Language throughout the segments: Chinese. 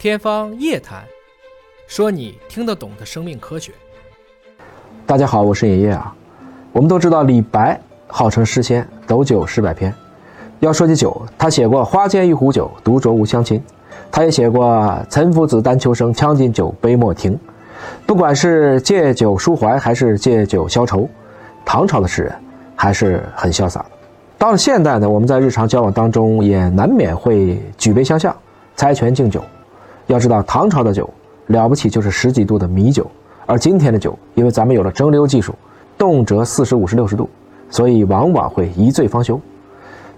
天方夜谭，说你听得懂的生命科学。大家好，我是爷爷啊。我们都知道李白号称诗仙，斗酒诗百篇。要说起酒，他写过“花间一壶酒，独酌无相亲”，他也写过“岑夫子，丹丘生，将进酒，杯莫停”。不管是借酒抒怀，还是借酒消愁，唐朝的诗人还是很潇洒的。到了现代呢，我们在日常交往当中也难免会举杯相向，猜拳敬酒。要知道，唐朝的酒了不起，就是十几度的米酒，而今天的酒，因为咱们有了蒸馏技术，动辄四十五十六十度，所以往往会一醉方休。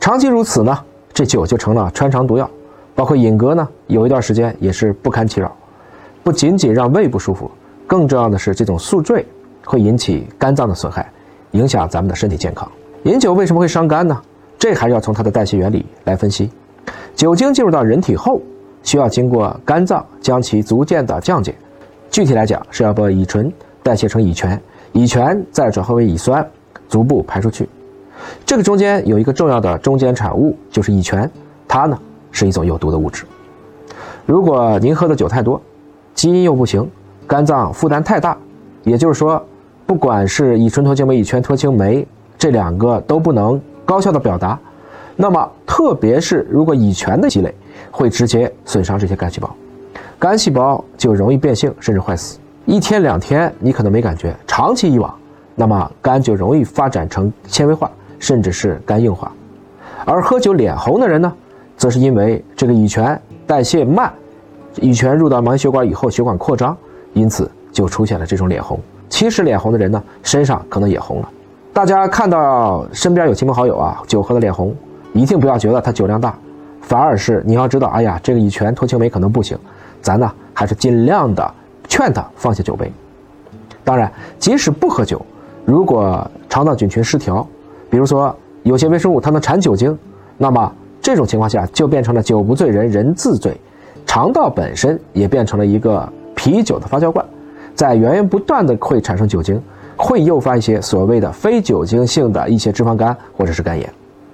长期如此呢，这酒就成了穿肠毒药。包括饮歌呢，有一段时间也是不堪其扰，不仅仅让胃不舒服，更重要的是这种宿醉会引起肝脏的损害，影响咱们的身体健康。饮酒为什么会伤肝呢？这还是要从它的代谢原理来分析。酒精进入到人体后。需要经过肝脏将其逐渐的降解，具体来讲是要把乙醇代谢成乙醛，乙醛再转化为乙酸，逐步排出去。这个中间有一个重要的中间产物，就是乙醛，它呢是一种有毒的物质。如果您喝的酒太多，基因又不行，肝脏负担太大，也就是说，不管是乙醇脱氢酶、乙醛脱氢酶这两个都不能高效的表达，那么特别是如果乙醛的积累。会直接损伤这些肝细胞，肝细胞就容易变性甚至坏死。一天两天你可能没感觉，长期以往，那么肝就容易发展成纤维化，甚至是肝硬化。而喝酒脸红的人呢，则是因为这个乙醛代谢慢，乙醛入到毛细血管以后，血管扩张，因此就出现了这种脸红。其实脸红的人呢，身上可能也红了。大家看到身边有亲朋好友啊，酒喝的脸红，一定不要觉得他酒量大。反而是你要知道，哎呀，这个乙醛脱氢酶可能不行，咱呢还是尽量的劝他放下酒杯。当然，即使不喝酒，如果肠道菌群失调，比如说有些微生物它能产酒精，那么这种情况下就变成了酒不醉人人自醉，肠道本身也变成了一个啤酒的发酵罐，在源源不断的会产生酒精，会诱发一些所谓的非酒精性的一些脂肪肝或者是肝炎。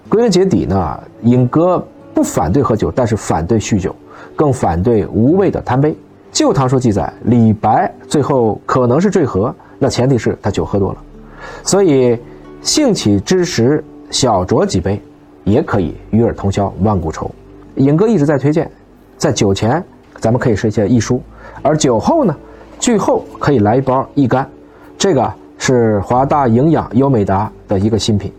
归根结底呢，尹哥。不反对喝酒，但是反对酗酒，更反对无谓的贪杯。《旧唐书》记载，李白最后可能是坠河，那前提是他酒喝多了。所以，兴起之时小酌几杯，也可以与尔同销万古愁。尹哥一直在推荐，在酒前咱们可以吃一些益舒，而酒后呢，剧后可以来一包益肝。这个是华大营养优美达的一个新品，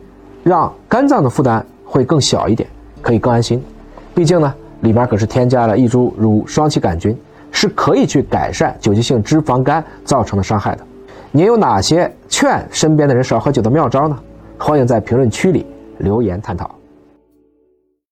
让肝脏的负担会更小一点。可以更安心，毕竟呢，里面可是添加了一株乳双歧杆菌，是可以去改善酒精性脂肪肝造成的伤害的。您有哪些劝身边的人少喝酒的妙招呢？欢迎在评论区里留言探讨。